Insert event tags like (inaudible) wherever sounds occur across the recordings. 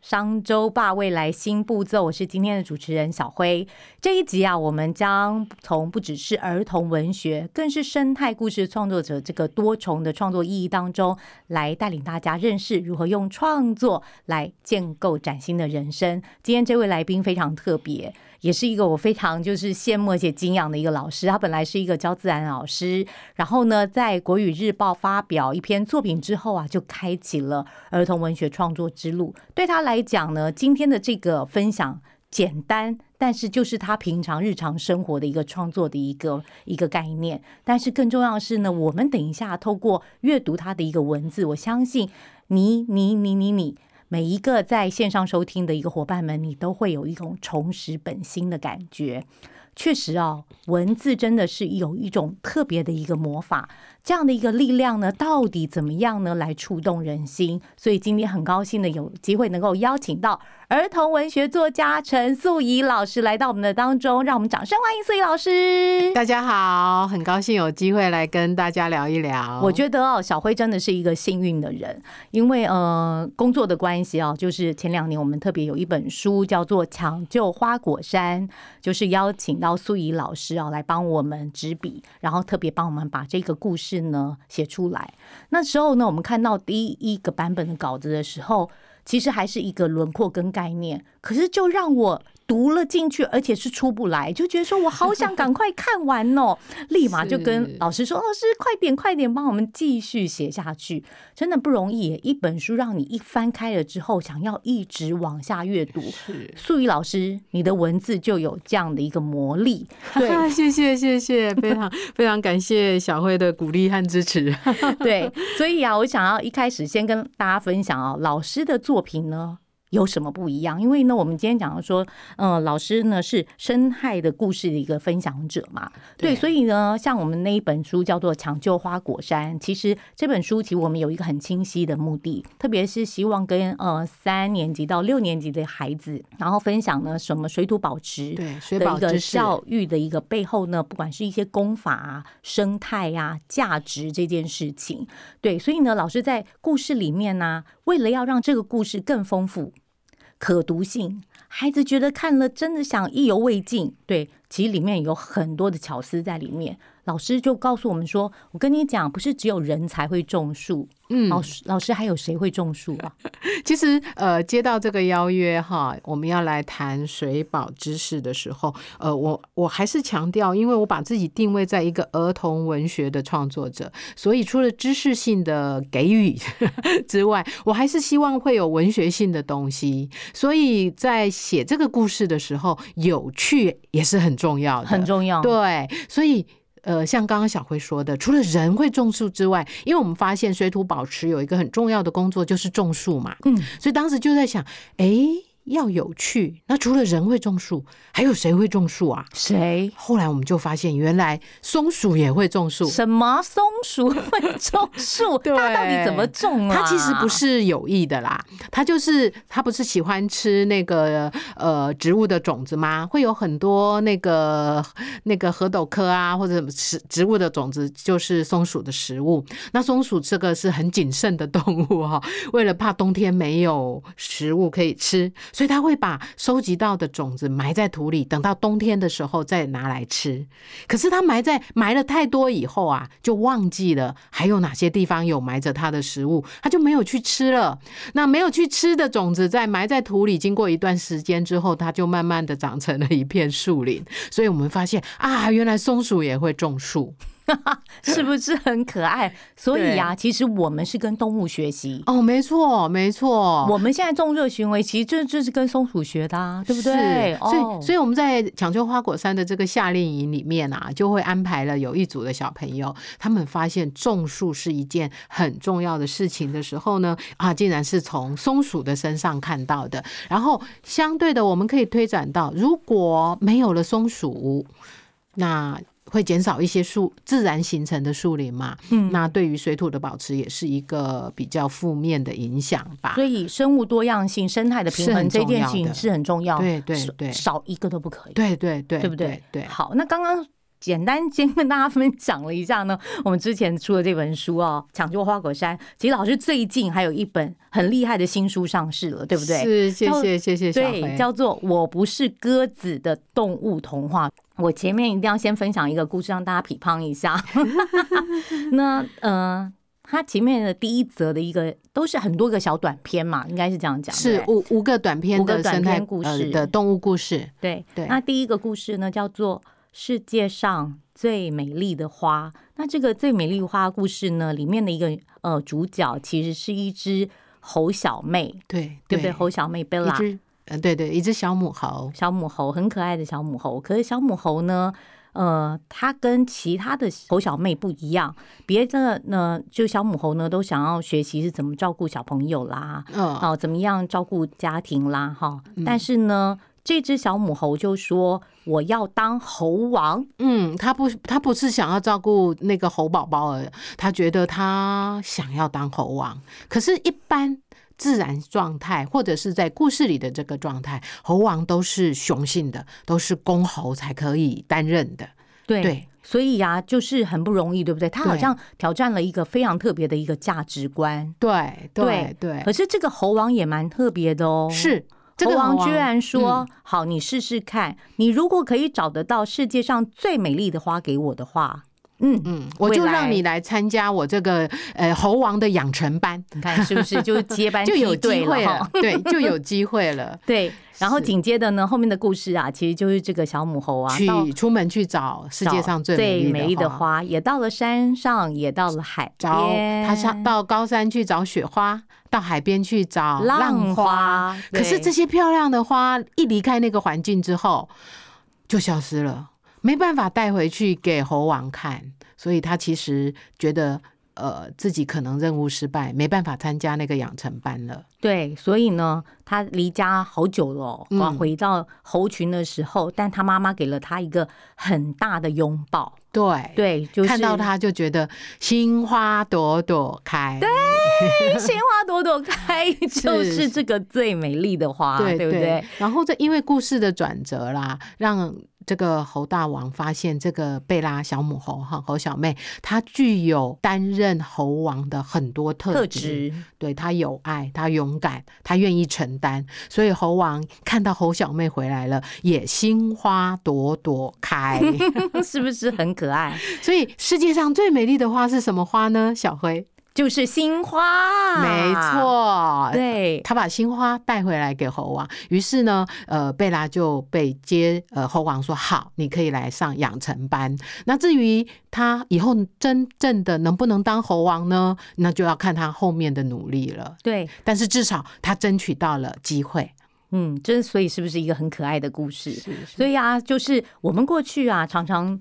商周霸未来新步骤，我是今天的主持人小辉。这一集啊，我们将从不只是儿童文学，更是生态故事创作者这个多重的创作意义当中，来带领大家认识如何用创作来建构崭新的人生。今天这位来宾非常特别。也是一个我非常就是羡慕且敬仰的一个老师。他本来是一个教自然老师，然后呢，在国语日报发表一篇作品之后啊，就开启了儿童文学创作之路。对他来讲呢，今天的这个分享简单，但是就是他平常日常生活的一个创作的一个一个概念。但是更重要的是呢，我们等一下透过阅读他的一个文字，我相信你你你你你。每一个在线上收听的一个伙伴们，你都会有一种重拾本心的感觉。确实啊，文字真的是有一种特别的一个魔法。这样的一个力量呢，到底怎么样呢？来触动人心。所以今天很高兴的有机会能够邀请到儿童文学作家陈素怡老师来到我们的当中，让我们掌声欢迎素怡老师。大家好，很高兴有机会来跟大家聊一聊。我觉得哦，小辉真的是一个幸运的人，因为呃工作的关系啊，就是前两年我们特别有一本书叫做《抢救花果山》，就是邀请到素怡老师啊来帮我们执笔，然后特别帮我们把这个故事。是呢，写出来。那时候呢，我们看到第一个版本的稿子的时候，其实还是一个轮廓跟概念，可是就让我。读了进去，而且是出不来，就觉得说我好想赶快看完哦，(laughs) 立马就跟老师说：“老师，快点快点，帮我们继续写下去。”真的不容易，一本书让你一翻开了之后，想要一直往下阅读。素玉老师，你的文字就有这样的一个魔力。对，(laughs) 谢谢谢谢，非常非常感谢小慧的鼓励和支持。(laughs) 对，所以啊，我想要一开始先跟大家分享啊，老师的作品呢。有什么不一样？因为呢，我们今天讲的说，嗯，老师呢是生态的故事的一个分享者嘛，对，所以呢，像我们那一本书叫做《抢救花果山》，其实这本书其实我们有一个很清晰的目的，特别是希望跟呃三年级到六年级的孩子，然后分享呢什么水土保持对的一个教育的一个背后呢，不管是一些功法啊、生态呀、价值这件事情，对，所以呢，老师在故事里面呢，为了要让这个故事更丰富。可读性，孩子觉得看了真的想意犹未尽。对，其实里面有很多的巧思在里面。老师就告诉我们说：“我跟你讲，不是只有人才会种树。嗯，老师，老师还有谁会种树啊？(laughs) 其实，呃，接到这个邀约哈，我们要来谈水保知识的时候，呃，我我还是强调，因为我把自己定位在一个儿童文学的创作者，所以除了知识性的给予 (laughs) 之外，我还是希望会有文学性的东西。所以在写这个故事的时候，有趣也是很重要的，很重要。对，所以。呃，像刚刚小辉说的，除了人会种树之外，因为我们发现水土保持有一个很重要的工作就是种树嘛，嗯，所以当时就在想，哎。要有趣，那除了人会种树，还有谁会种树啊？谁？后来我们就发现，原来松鼠也会种树。什么松鼠会种树？(laughs) 它到底怎么种啊？它其实不是有意的啦，它就是它不是喜欢吃那个呃植物的种子吗？会有很多那个那个河斗科啊，或者植植物的种子，就是松鼠的食物。那松鼠这个是很谨慎的动物哈，为了怕冬天没有食物可以吃。所以他会把收集到的种子埋在土里，等到冬天的时候再拿来吃。可是他埋在埋了太多以后啊，就忘记了还有哪些地方有埋着他的食物，他就没有去吃了。那没有去吃的种子，在埋在土里，经过一段时间之后，它就慢慢的长成了一片树林。所以我们发现啊，原来松鼠也会种树。(laughs) 是不是很可爱？(laughs) 所以呀、其实我们是跟动物学习。哦，没错，没错，我们现在种热行为，其实就就是跟松鼠学的、啊，对不对？是所以，哦所以我们在抢救花果山的这个夏令营里面啊，就会安排了有一组的小朋友，他们发现种树是一件很重要的事情的时候呢，啊，竟然是从松鼠的身上看到的。然后，相对的，我们可以推展到，如果没有了松鼠，那会减少一些树自然形成的树林嘛？嗯那对于水土的保持也是一个比较负面的影响吧。所以生物多样性、生态的平衡这件事情是很重要，对对对少一个都不可以，对对对，对不对？对，好，那刚刚。简单先跟大家分享了一下呢，(laughs) 我们之前出的这本书哦，《抢救花果山》。其实老师最近还有一本很厉害的新书上市了，对不对？是，谢叫谢谢谢小对，叫做《我不是鸽子的动物童话》。我前面一定要先分享一个故事，让大家匹乓一下。(laughs) (laughs) 那呃，它前面的第一则的一个都是很多个小短片嘛，应该是这样讲。是五五个短篇五个短篇故事的动物故事，对对那第一个故事呢，叫做《世界上最美丽的花》。那这个最美丽的花故事呢，里面的一个呃主角其实是一只猴小妹，对对不对？猴小妹贝拉。呃对对，一只小母猴，小母猴很可爱的小母猴，可是小母猴呢，呃，它跟其他的猴小妹不一样，别的呢，就小母猴呢都想要学习是怎么照顾小朋友啦，嗯，哦，怎么样照顾家庭啦，哈，但是呢。这只小母猴就说：“我要当猴王。嗯，他不他不是想要照顾那个猴宝宝而已，他觉得他想要当猴王，可是，一般。自然状态，或者是在故事里的这个状态，猴王都是雄性的，都是公猴才可以担任的。对”对，所以呀、就是很不容易，对不对？他好像挑战了一个非常特别的一个价值观。对对对可，是这个猴王也蛮特别的哦，是这个猴猴王居然说：“嗯。好，你试试看，你如果可以找得到世界上最美丽的花给我的话，嗯，嗯，我就让你来参加我这个呃猴王的养成班，你看是不是就接班 (laughs) 就有机会了，(laughs) 对，就有机会了。(laughs) 对，然后紧接着呢，后面的故事啊，其实就是这个小母猴啊，去出门去找世界上最最美美丽的花，也到了山上，也到了海找边，他上到高山去找雪花，到海边去找浪花。花。可是这些漂亮的花一离开那个环境之后，就消失了，没办法带回去给猴王看，所以他其实觉得。呃，自己可能任务失败，没办法参加那个养成班了。对，所以呢，他离家好久了哦，嗯回到猴群的时候，但他妈妈给了他一个很大的拥抱。对，对，就是看到他就觉得心花朵朵开。对鲜花朵朵开，(laughs) 就是这个最美丽的花，对对不对？？然后这因为故事的转折啦，让这个猴大王发现这个贝拉小母猴哈猴小妹，她具有担任猴王的很多特。质，对她有爱，她勇敢，她愿意承担，所以猴王看到猴小妹回来了，也心花朵朵开。(laughs) 是不是很可爱？所以世界上最美丽的花是什么花呢？小辉，就是心花，没，错，对，他把新花带回来给猴王，于是呢，呃，贝拉就被接，呃，猴王说好，你可以来上养成班。那至于他以后真正的能不能当猴王呢？那就要看他后面的努力了。对，但是至少他争取到了机会。嗯，这所以是不是一个很可爱的故事？是所以啊，就是我们过去啊，常常。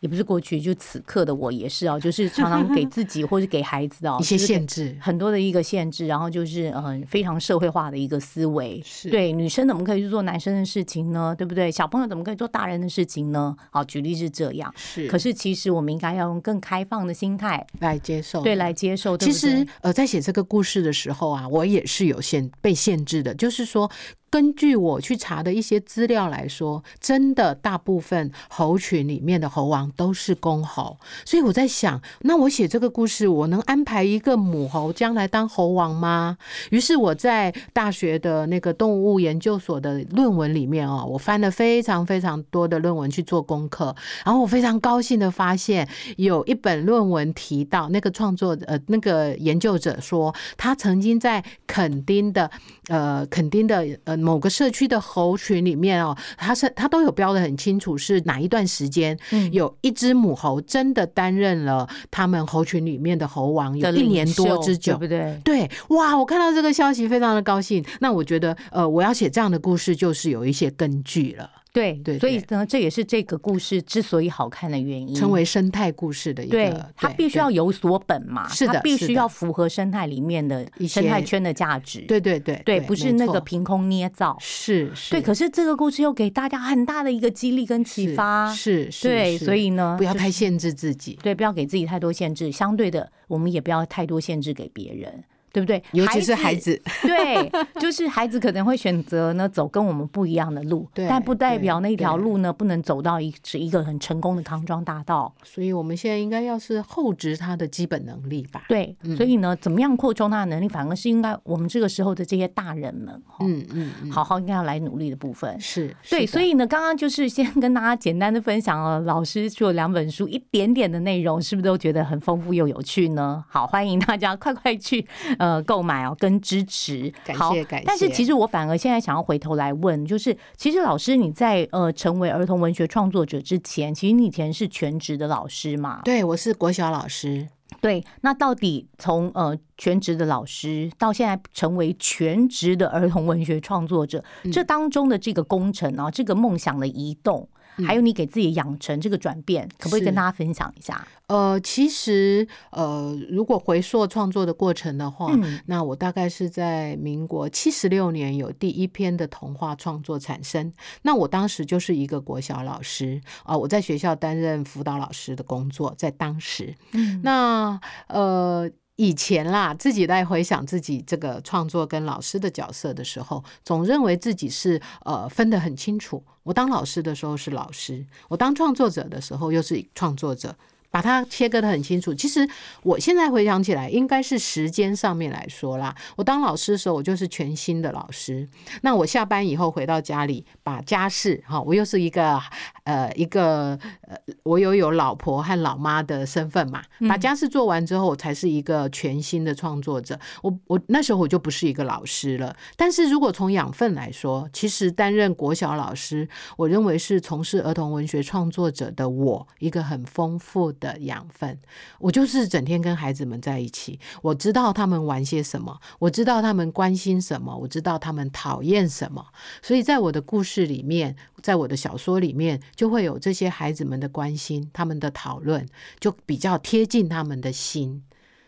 也不是过去，就此刻的我也是哦，就是 (laughs) 常常给自己或是给孩子哦一些限制，很多的一个限制，然后就是嗯非常社会化的一个思维。是对，女生怎么可以去做男生的事情呢？对不对？小朋友怎么可以做大人的事情呢？好，举例是这样。是可是其实我们应该要用更开放的心态，来接受对，来接受。对其实，呃，在写这个故事的时候啊，我也是有限被限制的，就是说，根据我去查的一些资料来说，真的大部分猴群里面的猴王都是公猴，所以我在想，那我写这个故事，我能安排一个母猴将来当猴王吗？于是我在大学的那个动物研究所的论文里面哦，我翻了非常非常多的论文去做功课，然后我非常高兴的发现，有一本论文提到那个创作呃那个研究者说，他曾经在垦丁的呃垦丁的呃某个社区的猴群里面哦，它是它都有标的很清楚，是哪一段时间嗯有一只母猴真的担任了他们猴群里面的猴王，有的一年多之久对。不对？对，哇！我看到这个消息非常的高兴。那我觉得，呃，我要写这样的故事，就是有一些根据了，对对所以呢，这也是这个故事之所以好看的原因。成为生态故事的一个。对，它必须要有所本嘛，是的它必须要符合生态里面的一些生态圈的价值。对对对对，不是那个凭空捏造。是是，对，可是这个故事又给大家很大的一个激励跟启发。是是，对，是所以呢，不要太限制自己，对，不要给自己太多限制。相对的，我们也不要太多限制给别人，对不对？尤其是孩子。(laughs) 对，就是孩子可能会选择呢走跟我们不一样的路，但不代表那条路呢不能走到一是一个很成功的康庄大道。所以我们现在应该要是厚植他的基本能力吧。对，所以呢，怎么样扩充他的能力，反而是应该我们这个时候的这些大人们，哈嗯嗯嗯，好好应该要来努力的部分。是，对，所以呢，刚刚就是先跟大家简单的分享了老师做两本书，一点点的内容，是不是都觉得很丰富又有趣呢？好，欢迎大家快快去呃购买哦，跟支持。感好谢感但是其实我反而现在想要回头来问，就是其实老师你在呃成为儿童文学创作者之前，其实你以前是全职的老师嘛？对我是国小老师，对，那到底从呃全职的老师到现在成为全职的儿童文学创作者，嗯这当中的这个工程啊，这个梦想的移动，还有你给自己养成这个转变，可不可以跟大家分享一下？呃，其实呃，如果回溯创作的过程的话，嗯那我大概是在民国七十六年有第一篇的童话创作产生。那我当时就是一个国小老师啊、我在学校担任辅导老师的工作，在当时，嗯那呃。以前啦，自己在回想自己这个创作跟老师的角色的时候，总认为自己是呃分得很清楚。我当老师的时候是老师，我当创作者的时候又是创作者。把它切割的很清楚。其实我现在回想起来，应该是时间上面来说啦。我当老师的时候，我就是全新的老师。那我下班以后回到家里，把家事哈，我又是一个呃一个呃，我又有老婆和老妈的身份嘛。把家事做完之后，我才是一个全新的创作者。我我那时候我就不是一个老师了。但是如果从养分来说，其实担任国小老师，我认为是从事儿童文学创作者的我一个很丰富的的养分。我就是整天跟孩子们在一起，我知道他们玩些什么，我知道他们关心什么，我知道他们讨厌什么。所以在我的故事里面，在我的小说里面，就会有这些孩子们的关心，他们的讨论，就比较贴近他们的心。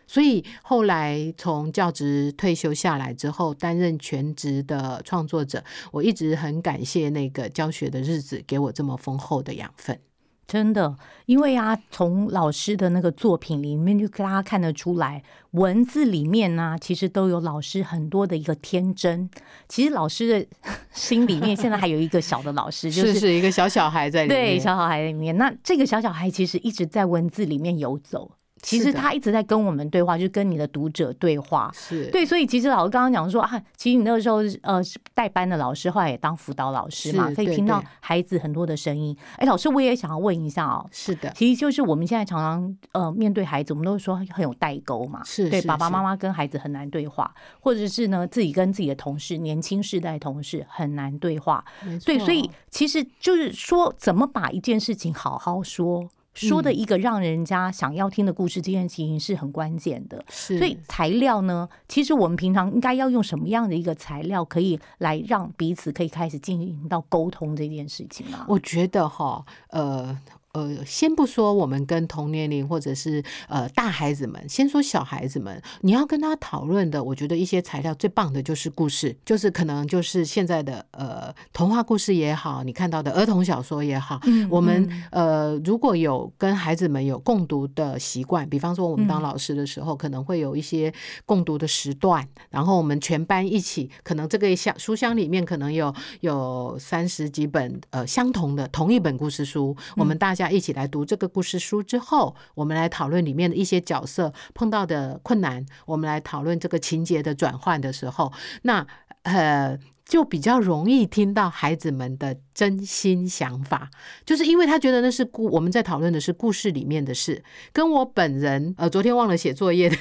所以后来从教职退休下来之后，担任全职的创作者，我一直很感谢那个教学的日子给我这么丰厚的养分。真的，因为啊，从老师的那个作品里面，就大家看得出来，文字里面呢、其实都有老师很多的一个天真。其实老师的 (laughs) 心里面，现在还有一个小的老师，就是是一个小小孩在里面，对小小孩里面。那这个小小孩其实一直在文字里面游走，其实他一直在跟我们对话，就是跟你的读者对话。是对，所以其实老师刚刚讲说啊，其实你那个时候呃是带班的老师，后来也当辅导老师嘛，可以听到孩子很多的声音。哎，老师，我也想要问一下哦，是的，其实就是我们现在常常呃面对孩子，我们都说很有代沟嘛，是是对爸爸是妈妈跟孩子很难对话，或者是呢自己跟自己的同事、年轻世代同事很难对话。对，所以其实就是说，怎么把一件事情好好说。说嗯的一个让人家想要听的故事，这件事情是很关键的。是所以材料呢，其实我们平常应该要用什么样的一个材料，可以来让彼此可以开始进行到沟通这件事情啊？我觉得哈，呃。呃，先不说我们跟同年龄或者是呃大孩子们，先说小孩子们，你要跟他讨论的，我觉得一些材料最棒的就是故事，就是可能就是现在的呃童话故事也好，你看到的儿童小说也好，嗯我们呃如果有跟孩子们有共读的习惯，比方说我们当嗯。老师的时候，可能会有一些共读的时段，然后我们全班一起，可能这个箱书箱里面可能有有三十几本呃相同的同一本故事书，我们大家一起来读这个故事书之后，我们来讨论里面的一些角色碰到的困难，我们来讨论这个情节的转换的时候，那呃。就比较容易听到孩子们的真心想法，就是因为他觉得那是故我们在讨论的是故事里面的事，跟我本人呃昨天忘了写作业的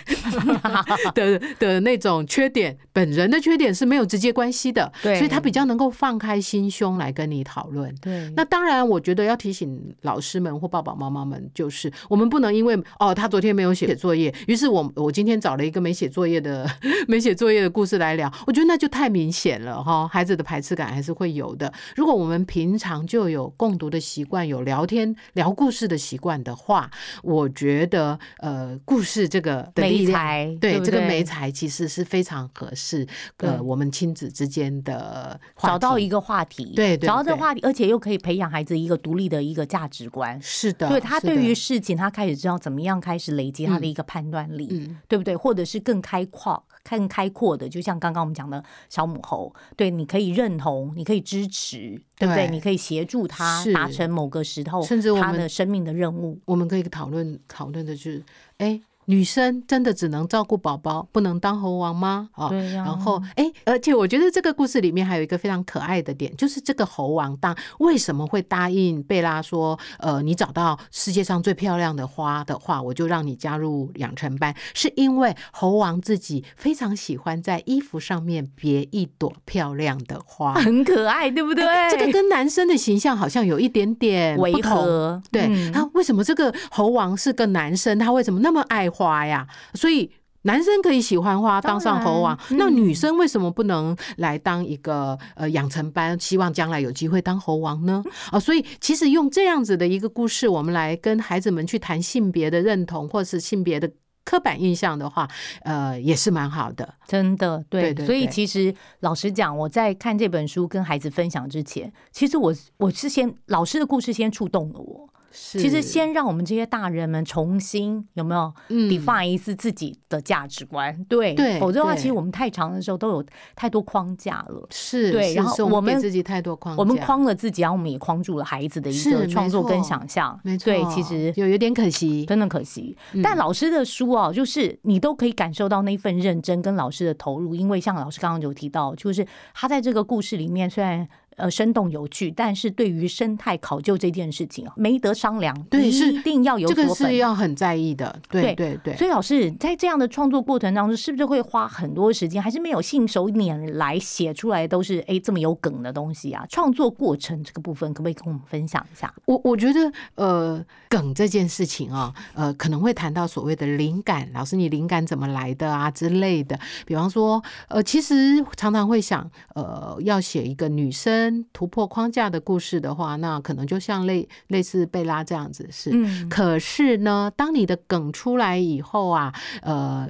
(laughs) 的的那种缺点，本人的缺点是没有直接关系的，所以他比较能够放开心胸来跟你讨论。对。那当然，我觉得要提醒老师们或爸爸妈妈们，就是我们不能因为哦他昨天没有写作业，于是我我今天找了一个没写作业的 (laughs) 没写作业的故事来聊，我觉得那就太明显了哈，孩子的排斥感还是会有的。如果我们平常就有共读的习惯，有聊天聊故事的习惯的话，我觉得呃故事这个的力美量。才对这个不对美才其实是非常合适，呃，我们亲子之间的找到一个话题，对对对找到这个话题，而且又可以培养孩子一个独立的一个价值观。是的，对他对于事情，他开始知道怎么样开始累积他的一个判断力，嗯对不对？或者是更开阔、更开阔的，就像刚刚我们讲的小母猴，对，你可以认同，你可以支持，对不对？对你可以协助他达成某个时候甚至他的生命的任务。我们可以讨论讨论的就是，哎，女生真的只能照顾宝宝，不能当猴王吗？哦，对呀然后，哎，而且我觉得这个故事里面还有一个非常可爱的点，就是这个猴王当为什么会答应贝拉说，呃，你找到世界上最漂亮的花的话，我就让你加入养成班，是因为猴王自己非常喜欢在衣服上面别一朵漂亮的花。很可爱，对不对？哎这个跟男生的形象好像有一点点违。和，对，嗯他为什么这个猴王是个男生，他为什么那么爱花呀？所以。男生可以喜欢花当当上猴王，然那嗯女生为什么不能来当一个呃养成班，希望将来有机会当猴王呢？啊、所以其实用这样子的一个故事，我们来跟孩子们去谈性别的认同，或是性别的刻板印象的话，呃，也是蛮好的。真的对，对对所以其实老实讲，我在看这本书跟孩子分享之前，其实我我是先老师的故事先触动了我。是其实先让我们这些大人们重新有没有嗯 define 一次自己的价值观？对，对否则的话，其实我们太长的时候都有太多框架了。是，对然后我们给自己太多框架，我们框了自己，然后我们也框住了孩子的一个创作跟想象。没错，对，其实有有点可惜。真的可惜。嗯但老师的书哦，就是你都可以感受到那份认真跟老师的投入，因为像老师刚刚有提到，就是他在这个故事里面虽然。呃，生动有趣，但是对于生态考究这件事情啊，没得商量，对是一定要有这个。是要很在意的，对对对。所以老师在这样的创作过程当中，是不是会花很多时间，还是没有信手拈来写出来都是哎这么有梗的东西啊？创作过程这个部分，可不可以跟我们分享一下？我我觉得，呃，梗这件事情啊、呃，可能会谈到所谓的灵感，老师你灵感怎么来的啊之类的。比方说，呃，其实常常会想，呃，要写一个女生突破框架的故事的话，那可能就像类类似贝拉这样子是。嗯，可是呢，当你的梗出来以后啊，呃，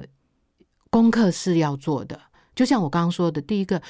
功课是要做的。就像我刚刚说的，第一个，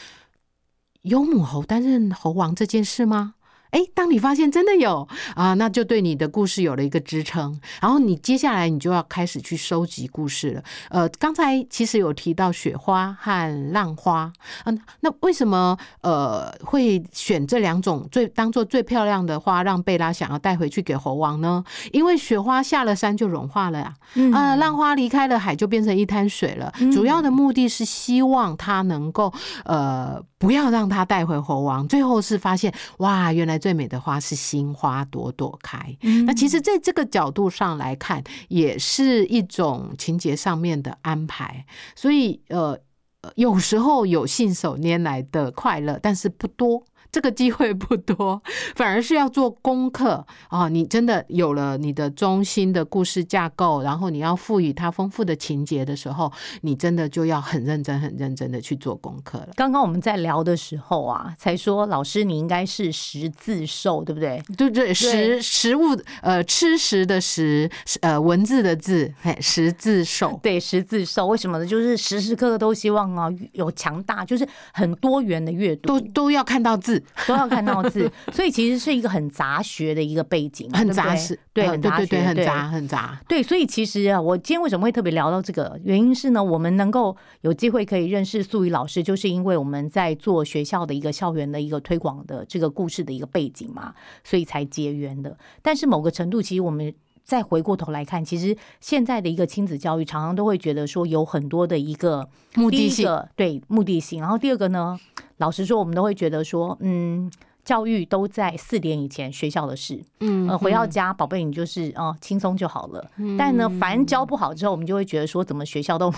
有母猴担任猴王这件事吗？哎，当你发现真的有啊，那就对你的故事有了一个支撑。然后你接下来你就要开始去收集故事了。呃，刚才其实有提到雪花和浪花，嗯、那为什么呃会选这两种最当做最漂亮的花，让贝拉想要带回去给猴王呢？因为雪花下了山就融化了呀、嗯啊，浪花离开了海就变成一滩水了。主要的目的是希望它能够呃不要让它带回猴王。最后是发现哇，原来最美的花是新花朵朵开。嗯那其实在这个角度上来看，也是一种情节上面的安排。所以呃，呃有时候有信手拈来的快乐，但是不多。这个机会不多，(laughs) 反而是要做功课啊！你真的有了你的中心的故事架构，然后你要赋予它丰富的情节的时候，你真的就要很认真、很认真的去做功课了。刚刚我们在聊的时候啊，才说老师你应该是识字兽，对不对？对对，食食物呃，吃食的食，呃，文字的字，嘿，识字兽。对，识字兽为什么呢？就是时时刻刻都希望啊有强大，就是很多元的阅读都，都要看到字，都要看到字，(laughs) 所以其实是一个很杂学的一个背景，很杂实，对，呃很杂学，很杂很杂。对，所以其实啊，我今天为什么会特别聊到这个？原因是呢，我们能够有机会可以认识素宇老师，就是因为我们在做学校的一个校园的一个推广的这个故事的一个背景嘛，所以才结缘的。但是某个程度，其实我们。再回过头来看，其实现在的一个亲子教育，常常都会觉得说有很多的一个目的性对目的性，然后第二个呢，老实说，我们都会觉得说，嗯，教育都在四点以前学校的事，嗯呃，回到家，宝贝你就是哦轻松就好了。嗯但呢，凡教不好之后，我们就会觉得说，怎么学校都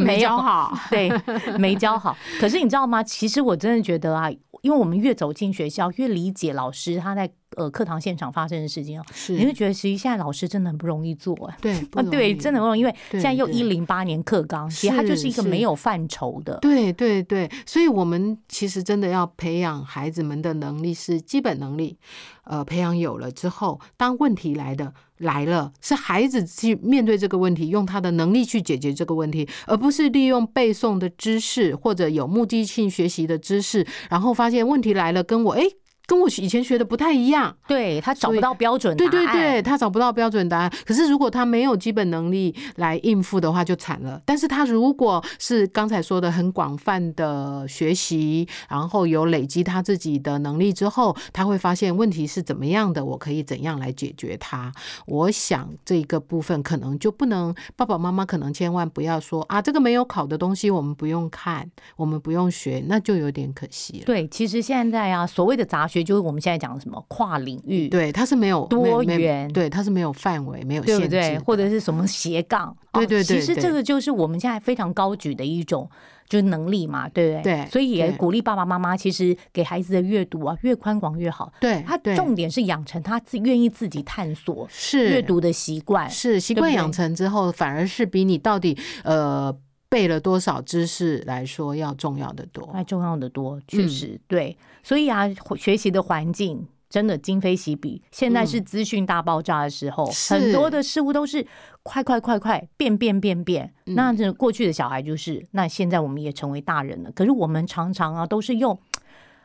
没教好，对，没教好。可是你知道吗？其实我真的觉得啊，因为我们越走进学校，越理解老师他在呃课堂现场发生的事情哦，是你会觉得其实现在老师真的很不容易做哎。对啊，对，真的不容易，因为现在又一零八年课纲，其实它就是一个没有范畴的。对对对，所以我们其实真的要培养孩子们的能力是基本能力，呃，培养有了之后，当问题来的来了，是孩子去面对这个问题，用他的能力去解决这个问题，而不是利用背诵的知识或者有目的性学习的知识，然后发现问题来了跟我哎。跟我以前学的不太一样，对他找不到标准答案，对对对，他找不到标准答案。可是如果他没有基本能力来应付的话，就惨了。但是他如果是刚才说的很广泛的学习，然后有累积他自己的能力之后，他会发现问题是怎么样的，我可以怎样来解决它。我想这个部分可能就不能，爸爸妈妈可能千万不要说啊，这个没有考的东西我们不用看，我们不用学，那就有点可惜了。对，其实现在啊，所谓的杂学就是我们现在讲的什么跨领域，对，它是没有多元对，它是没有范围、没有限制对对？或者是什么斜杠？(laughs) 对哦对对对其实这个就是我们现在非常高举的一种就是能力嘛，对不对？对所以也鼓励爸爸妈妈，其实给孩子的阅读啊，越宽广越好。对，他重点是养成他自愿意自己探索是阅读的习惯。是习惯养成之后，反而是比你到底呃背了多少知识来说要重要的多。还重要的多，嗯确实、对。所以啊，学习的环境真的今非昔比。现在是资讯大爆炸的时候，嗯很多的事物都是快快快快变变变变。嗯那这过去的小孩就是，那现在我们也成为大人了。可是我们常常啊，都是用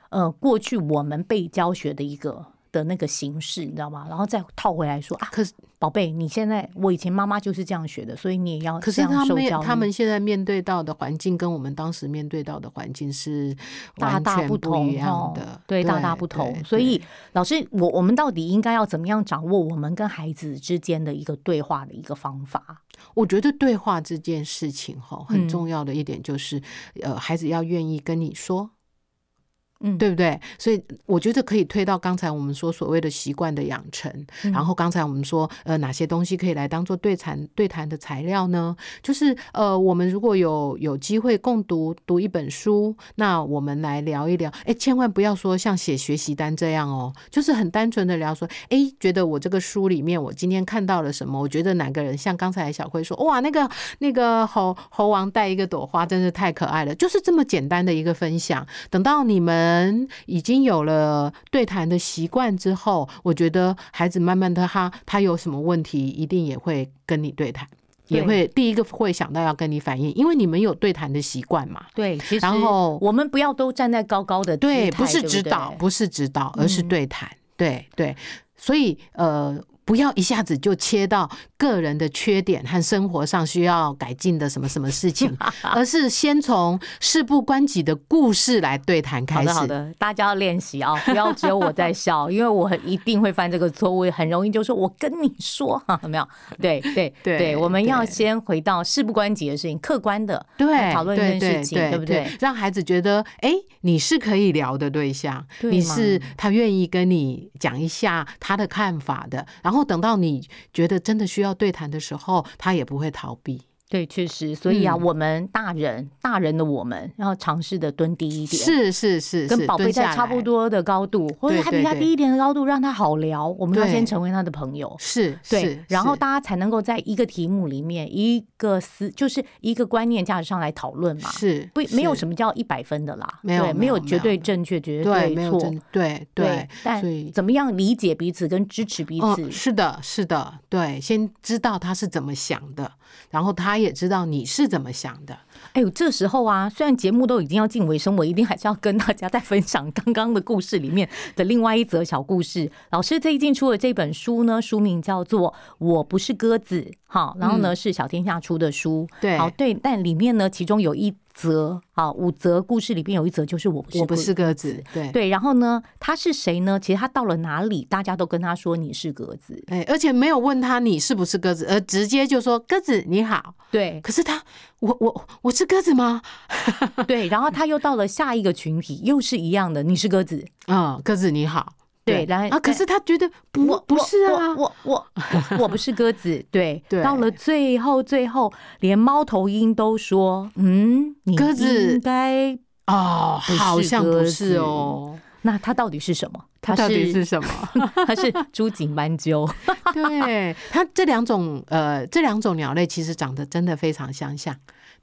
呃过去我们被教学的一个的那个形式，你知道吗？然后再套回来说啊，可是宝贝，你现在我以前妈妈就是这样学的，所以你也要可是他们他们现在面对到的环境跟我们当时面对到的环境是大完全不同的，对，大大不同。所以老师，我我们到底应该要怎么样掌握我们跟孩子之间的一个对话的一个方法？我觉得对话这件事情哈，嗯很重要的一点就是，呃，孩子要愿意跟你说。嗯，对不对？所以我觉得可以推到刚才我们说所谓的习惯的养成，嗯然后刚才我们说呃哪些东西可以来当做对谈对谈的材料呢？就是呃我们如果有有机会共读读一本书，那我们来聊一聊。哎，千万不要说像写学习单这样哦，就是很单纯的聊说，哎，觉得我这个书里面我今天看到了什么？我觉得哪个人像刚才小慧说，哇，那个那个猴猴王带一个朵花，真是太可爱了，就是这么简单的一个分享。等到你们已经有了对谈的习惯之后，我觉得孩子慢慢的他他有什么问题，一定也会跟你对谈，也会第一个会想到要跟你反映，因为你们有对谈的习惯嘛。对，其实然后我们不要都站在高高的对，不是指导，不是指导，而是嗯对谈。对对，所以呃。不要一下子就切到个人的缺点和生活上需要改进的什么什么事情，(laughs) 而是先从事不关己的故事来对谈开始。好的，好的，大家要练习啊，不要只有我在笑，因为我很一定会犯这个错误，很容易就说我跟你说哈，(laughs) 有没有？(laughs) 对对对我们要先回到事不关己的事情，客观的对，讨论这对件事情，对不对？让孩子觉得，哎，你是可以聊的对象，你是他愿意跟你讲一下他的看法的，然后后等到你觉得真的需要对谈的时候，他也不会逃避。对，确实，所以啊，嗯我们大人，大人的我们要尝试的蹲低一点，是是是，是跟宝贝在差不。多的高度，或者对对对还比他低一点的高度，让他好聊。我们要先成为他的朋友。是，对，然后大家才能够在一个题目里面，一个思就是一个观念价值上来讨论嘛。是不，没有什么叫一百分的啦，对，没有没没有绝对正确，绝对，没有错，对对，但怎么样理解彼此跟支持彼哦，此，是的，是的，对，先知道他是怎么想的，然后他也知道你是怎么想的。哎呦，这时候啊，虽然节目都已经要进尾声，我一定还是要跟大家再分享刚刚的故事里面的另外一则小故事。老师最近出的这本书呢，书名叫做《我不是鸽子》，好，然后呢是小天下出的书，对好对，但里面呢，其中有一。则啊，五则故事里边有一则就是我不是我不是鸽子，对对，然后呢，他是谁呢？其实他到了哪里，大家都跟他说你是鸽子。哎，而且没有问他你是不是鸽子，而直接就说鸽子你好。对可是他，我我我是鸽子吗？对，然后他又到了下一个群体，又是一样的，你是鸽子。啊，(laughs) 鸽子你好。对然后啊，可是他觉得不不是啊，我我 (laughs) 我不是鸽子。(laughs) 对对。到了最后最后，连猫头鹰都说，嗯，你鸽子。应该。哦，好像不是哦，那它到底是什么？它到底是什么？(laughs) 它是猪颈斑鸠。(laughs) 对，它这两种呃，这两种鸟类其实长得真的非常相像。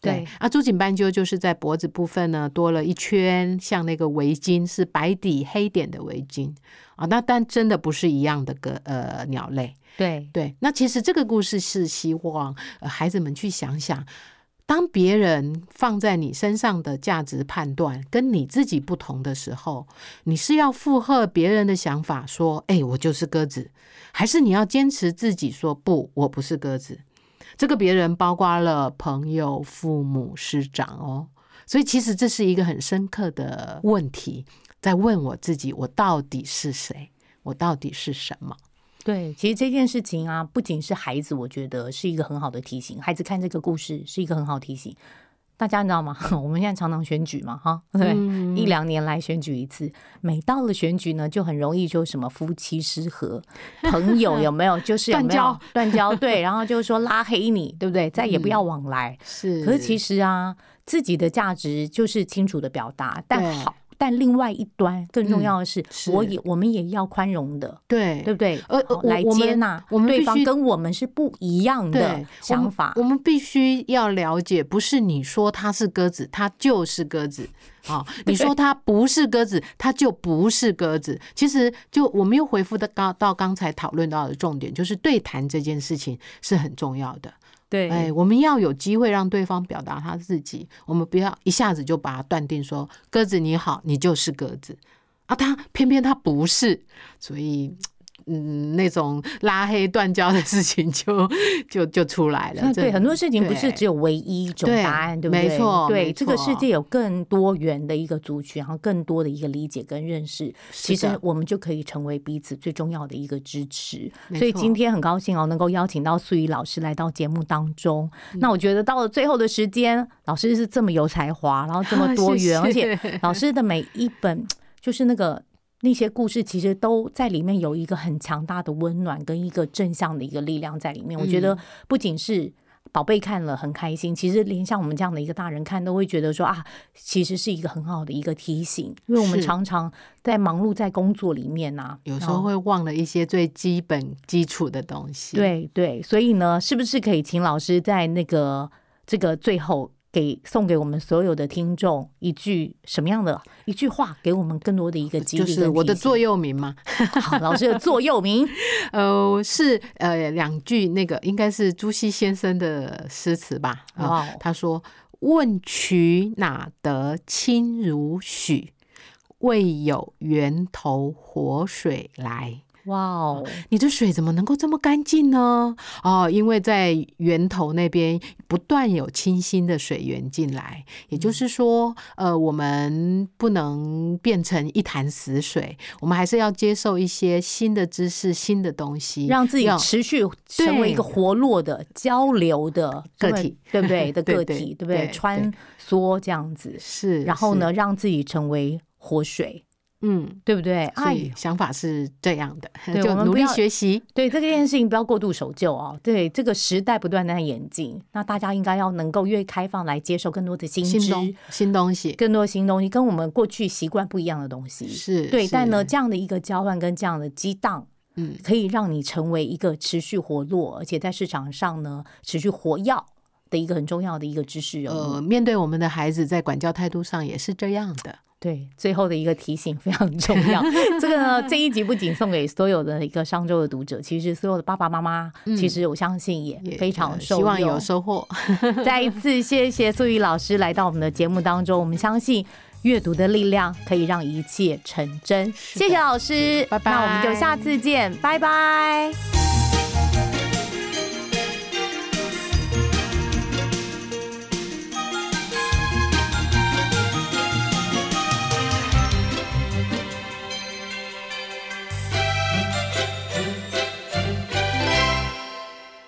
对啊，朱颈斑鸠就是在脖子部分呢多了一圈像那个围巾，是白底黑点的围巾啊。那但真的不是一样的个呃鸟类。对对，那其实这个故事是希望、呃、孩子们去想想，当别人放在你身上的价值判断跟你自己不同的时候，你是要附和别人的想法，说“哎、我就是鸽子”，还是你要坚持自己说“不，我不是鸽子”？这个别人包括了朋友、父母、师长哦。所以其实这是一个很深刻的问题，在问我自己：我到底是谁？我到底是什么？对，其实这件事情啊，不仅是孩子，我觉得是一个很好的提醒。孩子看这个故事是一个很好提醒。大家你知道吗？(laughs) 我们现在常常选举嘛，哈，对，嗯一两年来选举一次。每到了选举呢，就很容易就什么夫妻失和，朋友有没有就是有没有 (laughs) 断交断交？对，然后就是说拉黑你，对不对？再也不要往来。是，可是其实啊，自己的价值就是清楚的表达，但好，但另外一端更重要的是，是我也我们也要宽容的，对对不对？呃呃好来接纳我们对方跟我们是不一样的想法我们，我们必须要了解，不是你说它是鸽子，它就是鸽子。啊、(laughs) 你说它不是鸽子，它就不是鸽子。其实，就我们又回复的刚到刚才讨论到的重点，就是对谈这件事情是很重要的。对，哎，我们要有机会让对方表达他自己，我们不要一下子就把他断定说鸽子你好，你就是鸽子啊，他偏偏他不是，所以。嗯，那种拉黑断交的事情就就就出来了。嗯对，很多事情不是只有唯一一种答案，对不对？没错对，没这个世界有更多元的一个族群，然后更多的一个理解跟认识，其实我们就可以成为彼此最重要的一个支持。所以今天很高兴哦，能够邀请到素怡老师来到节目当中。嗯那我觉得到了最后的时间，老师是这么有才华，然后这么多元，而谢谢且老师的每一本就是那个。那些故事其实都在里面有一个很强大的温暖跟一个正向的一个力量在里面。我觉得不仅是宝贝看了很开心，其实连像我们这样的一个大人看都会觉得说啊，其实是一个很好的一个提醒，因为我们常常在忙碌在工作里面呐、有时候哦会忘了一些最基本基础的东西。，对对，所以呢，是不是可以请老师在那个这个最后给送给我们所有的听众一句什么样的一句话，给我们更多的一个激励就是我的座右铭嘛。(laughs) 好，老师的座右铭，(laughs) 呃，是呃两句那个应该是朱熹先生的诗词吧？啊、他说：“问渠哪得清如许？为有源头活水来。”哇哦，你的水怎么能够这么干净呢？哦，因为在源头那边不断有清新的水源进来，也就是说，呃，我们不能变成一潭死水，我们还是要接受一些新的知识、新的东西，让自己持续成为一个活络的交流的个体，对不对？的 (laughs) 个体，对不对？对？穿梭这样子，是，然后呢，让自己成为活水，嗯。对不对？所哎以想法是这样的，(laughs) 就努力学习。对这件事情不要过度守旧哦。对这个时代不断的在演进，那大家应该要能够越开放来接受更多的新知、新东新东西更多新东西，跟我们过去习惯不一样的东西。是对，但呢，这样的一个交换跟这样的激荡，嗯，可以让你成为一个持续活络，而且在市场上呢持续活跃的一个很重要的一个知识人物。呃，面对我们的孩子，在管教态度上也是这样的。对，最后的一个提醒非常重要。这个呢，这一集不仅送给所有的一个商周的读者，其实所有的爸爸妈妈，其实我相信也也非常呃受用。希望有收获。再一次谢谢素玉老师来到我们的节目当中，我们相信阅读的力量可以让一切成真。谢谢老师，拜拜那我们就下次见，拜拜。